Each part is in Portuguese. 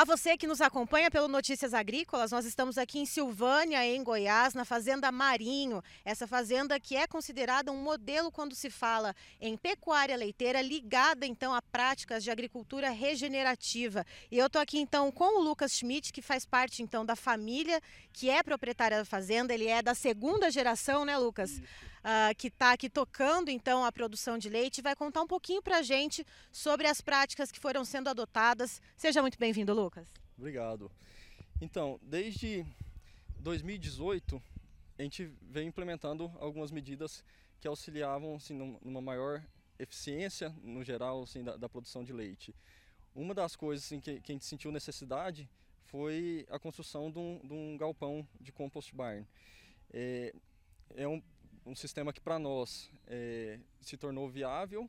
Olá, você que nos acompanha pelo Notícias Agrícolas. Nós estamos aqui em Silvânia, em Goiás, na Fazenda Marinho. Essa fazenda que é considerada um modelo quando se fala em pecuária leiteira, ligada então a práticas de agricultura regenerativa. E eu estou aqui então com o Lucas Schmidt, que faz parte então da família que é proprietária da fazenda. Ele é da segunda geração, né, Lucas? Uh, que está aqui tocando então a produção de leite, vai contar um pouquinho para a gente sobre as práticas que foram sendo adotadas. Seja muito bem-vindo, Lucas. Obrigado. Então, desde 2018, a gente vem implementando algumas medidas que auxiliavam assim, numa maior eficiência, no geral, assim, da, da produção de leite. Uma das coisas assim, que, que, a gente sentiu necessidade foi a construção de um, de um galpão de compost barn. É, é um, um sistema que para nós é, se tornou viável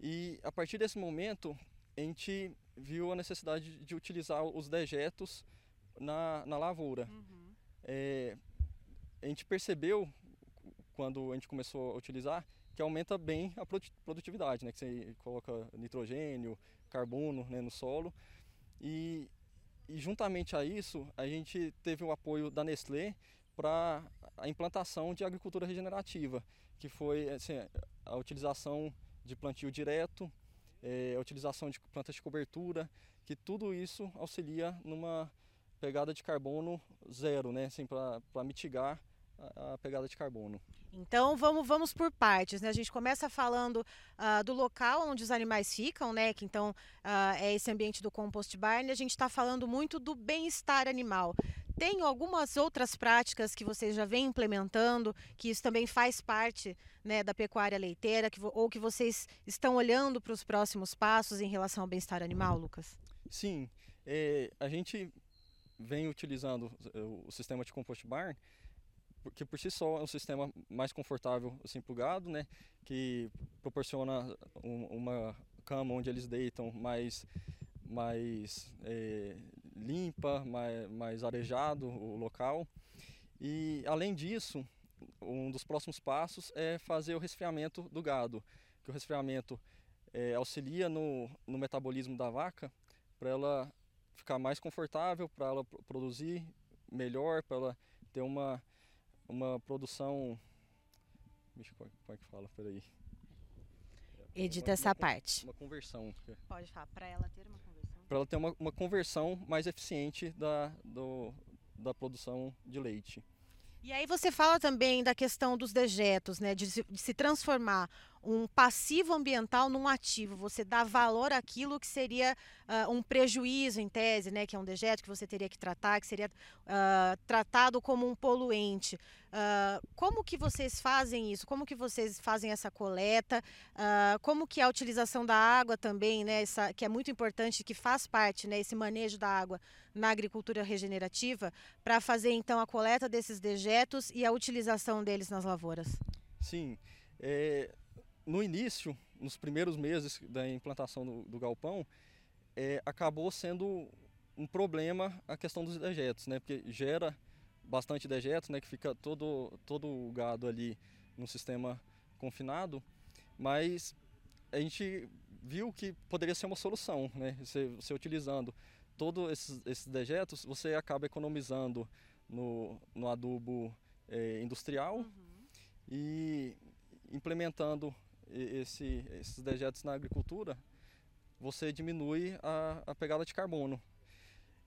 e a partir desse momento a gente viu a necessidade de utilizar os dejetos na, na lavoura. Uhum. É, a gente percebeu, quando a gente começou a utilizar, que aumenta bem a produtividade, né? que você coloca nitrogênio, carbono né, no solo. E, e juntamente a isso, a gente teve o apoio da Nestlé para a implantação de agricultura regenerativa, que foi assim, a utilização de plantio direto, é, a utilização de plantas de cobertura, que tudo isso auxilia numa pegada de carbono zero, né, assim, para mitigar a, pegada de carbono. Então vamos, vamos por partes, né? A gente começa falando uh, do local onde os animais ficam, né? Que então uh, é esse ambiente do compost barn. E a gente está falando muito do bem-estar animal. Tem algumas outras práticas que vocês já vêm implementando, que isso também faz parte né, da pecuária leiteira, que, ou que vocês estão olhando para os próximos passos em relação ao bem-estar animal, Lucas? Sim, é, a gente vem utilizando eh, o sistema de compost barn, porque por si só é um sistema mais confortável assim, para o gado, né, que proporciona um, uma cama onde eles deitam mais mais é, limpa, mais, mais arejado o local. E além disso, um dos próximos passos é fazer o resfriamento do gado, que o resfriamento é, auxilia no, no metabolismo da vaca para ela ficar mais confortável, para ela produzir melhor, para ela ter uma, uma produção. Vixe, como é que fala? Peraí. Edita essa uma, parte. Uma conversão. Pode falar, para ela ter uma para ela ter uma, uma, conversão mais eficiente da, do, da produção de leite. E aí você fala também da questão dos dejetos, né, de de se transformar um passivo ambiental num ativo. Você dá valor àquilo que seria uh, um prejuízo em tese, né, que é um dejeto que você teria que tratar, que seria uh, tratado como um poluente. Uh, como que vocês fazem isso? Como que vocês fazem essa coleta? como que a utilização da água também, né, essa, que é muito importante, que faz parte, né, esse manejo da água na agricultura regenerativa, para fazer então a coleta desses dejetos e a utilização deles nas lavouras? Sim. É, no início, nos primeiros meses da implantação do, do galpão, é, acabou sendo um problema a questão dos dejetos, né? Porque gera bastante dejetos, né? Que fica todo, todo o gado ali no sistema confinado, mas a gente viu que poderia ser uma solução, né? Você, você utilizando todos esses, esses, dejetos, você acaba economizando no, no adubo é, industrial uhum. e implementando esse, esses dejetos na agricultura, você diminui a, a pegada de carbono.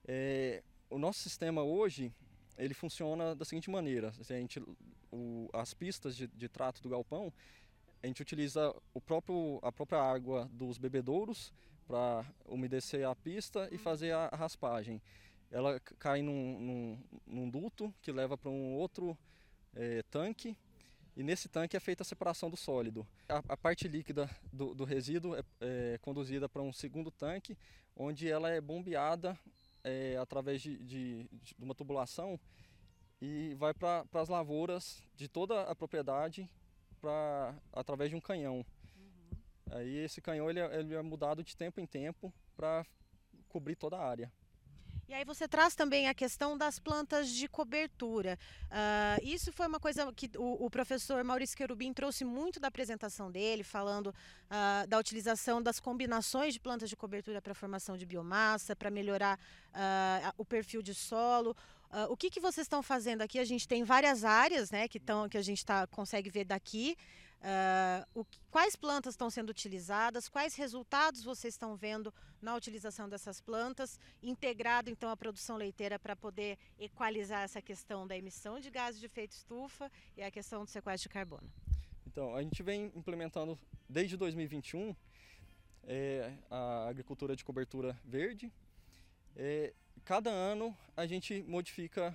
É, o nosso sistema hoje ele funciona da seguinte maneira: a gente, o, as pistas de, de, trato do galpão, a gente utiliza o próprio, a própria água dos bebedouros para umedecer a pista e fazer a, a raspagem. Ela cai num, num, num duto que leva para um outro é, tanque e nesse tanque é feita a separação do sólido. A, a parte líquida do, do resíduo é, é conduzida para um segundo tanque, onde ela é bombeada é, através de, de, de, uma tubulação e vai para as lavouras de toda a propriedade pra, através de um canhão. Uhum. Aí esse canhão ele é, ele é mudado de tempo em tempo para cobrir toda a área. E aí você traz também a questão das plantas de cobertura. Uh, isso foi uma coisa que o, o, professor Maurício Querubim trouxe muito da apresentação dele, falando uh, da utilização das combinações de plantas de cobertura para formação de biomassa, para melhorar uh, o perfil de solo. o que, que vocês estão fazendo aqui? A gente tem várias áreas né, que, tão, que a gente tá, consegue ver daqui. Uh, o, quais plantas estão sendo utilizadas, quais resultados vocês estão vendo na utilização dessas plantas, integrado então a produção leiteira para poder equalizar essa questão da emissão de gases de efeito estufa e a questão do sequestro de carbono. Então, a gente vem implementando desde 2021 é, a agricultura de cobertura verde. É, cada ano a gente modifica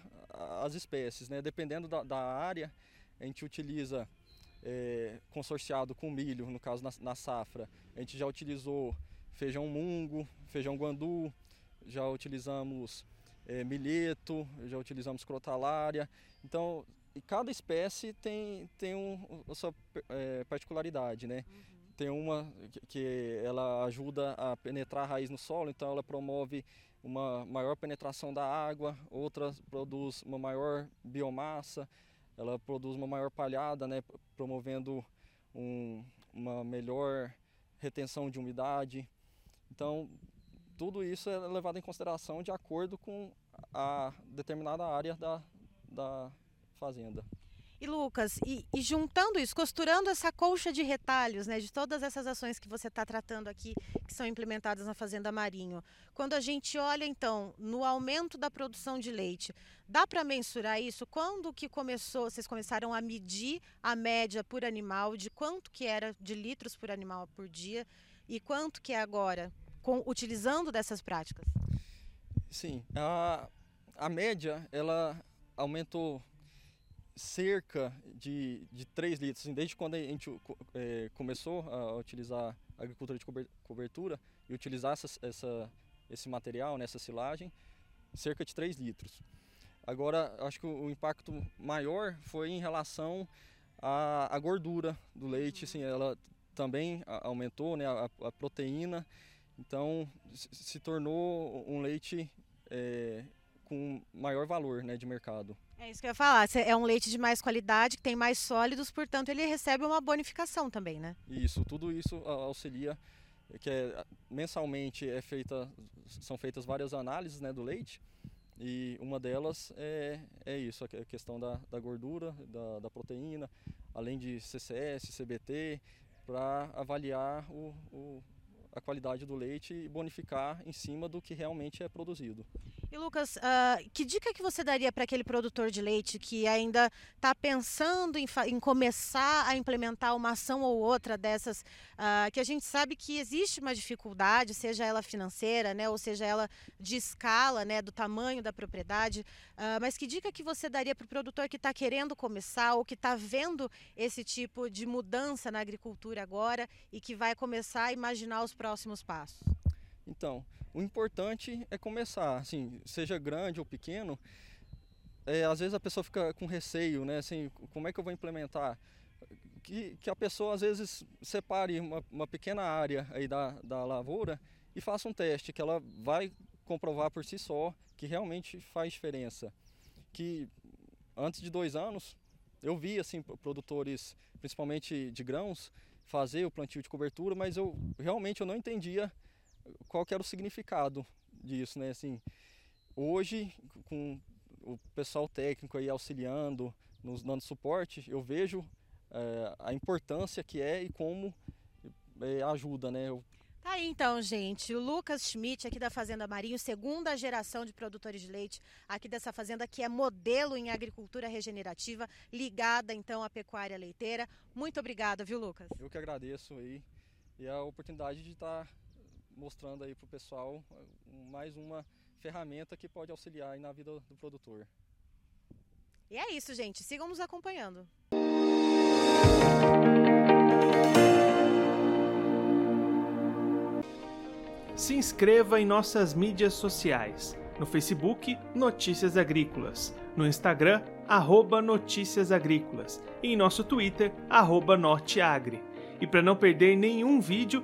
as espécies, né? dependendo da, da área, a gente utiliza é, consorciado com milho, no caso na, na, safra. A gente já utilizou feijão mungo, feijão guandu, já utilizamos é, milheto, já utilizamos crotalária. Então, cada espécie tem, tem um, a sua é, particularidade, né? Uhum. Tem uma que ela ajuda a penetrar a raiz no solo, então ela promove uma maior penetração da água, outra produz uma maior biomassa, ela produz uma maior palhada, né, promovendo um, uma melhor retenção de umidade. Então, tudo isso é levado em consideração de acordo com a determinada área da, da fazenda. E Lucas, e, e, juntando isso, costurando essa colcha de retalhos, né, de todas essas ações que você está tratando aqui, que são implementadas na Fazenda Marinho, quando a gente olha então no aumento da produção de leite, dá para mensurar isso? Quando que começou, vocês começaram a medir a média por animal, de quanto que era de litros por animal por dia e quanto que é agora, com, utilizando dessas práticas? Sim, a, a média ela aumentou cerca de, de 3 litros. Assim, desde quando a gente é, começou a utilizar a agricultura de cobertura e utilizar essa, essa, esse material, nessa silagem, cerca de 3 litros. Agora, acho que o, o impacto maior foi em relação à, à gordura do leite, assim, ela também aumentou, né, a, a proteína, então se tornou um leite é, com maior valor né, de mercado. É isso que eu ia falar. É um leite de mais qualidade, que tem mais sólidos, portanto ele recebe uma bonificação também, né? Isso, tudo isso auxilia, que é, mensalmente é feita, são feitas várias análises né, do leite e uma delas é, é isso, a questão da, da gordura, da, da proteína, além de CCS, CBT, para avaliar o, o a qualidade do leite e bonificar em cima do que realmente é produzido. E Lucas, uh, que dica que você daria para aquele produtor de leite que ainda está pensando em, em, começar a implementar uma ação ou outra dessas, uh, que a gente sabe que existe uma dificuldade, seja ela financeira, né, ou seja ela de escala, né, do tamanho da propriedade, uh, mas que dica que você daria para o produtor que está querendo começar ou que está vendo esse tipo de mudança na agricultura agora e que vai começar a imaginar os próximos passos? Então, o importante é começar, assim, seja grande ou pequeno. É, às vezes a pessoa fica com receio, né? Assim, como é que eu vou implementar? Que, que a pessoa às vezes separe uma, uma pequena área aí da, da lavoura e faça um teste que ela vai comprovar por si só que realmente faz diferença. Que antes de dois anos eu vi assim produtores, principalmente de grãos, fazer o plantio de cobertura, mas eu realmente eu não entendia qual que era o significado disso, né? Assim, hoje com o pessoal técnico aí auxiliando, nos dando suporte, eu vejo é, a importância que é e como é, ajuda, né? Eu Tá aí então, gente. O Lucas Schmidt, aqui da Fazenda Marinho, segunda geração de produtores de leite aqui dessa fazenda, que é modelo em agricultura regenerativa, ligada então à pecuária leiteira. Muito obrigada, viu, Lucas? Eu que agradeço aí e a oportunidade de estar mostrando aí para o pessoal mais uma ferramenta que pode auxiliar na vida do produtor. E é isso, gente. Sigam nos acompanhando. se inscreva em nossas mídias sociais. No Facebook, Notícias Agrícolas. No Instagram, arroba Notícias Agrícolas. E em nosso Twitter, arroba Norteagri. E para não perder nenhum vídeo,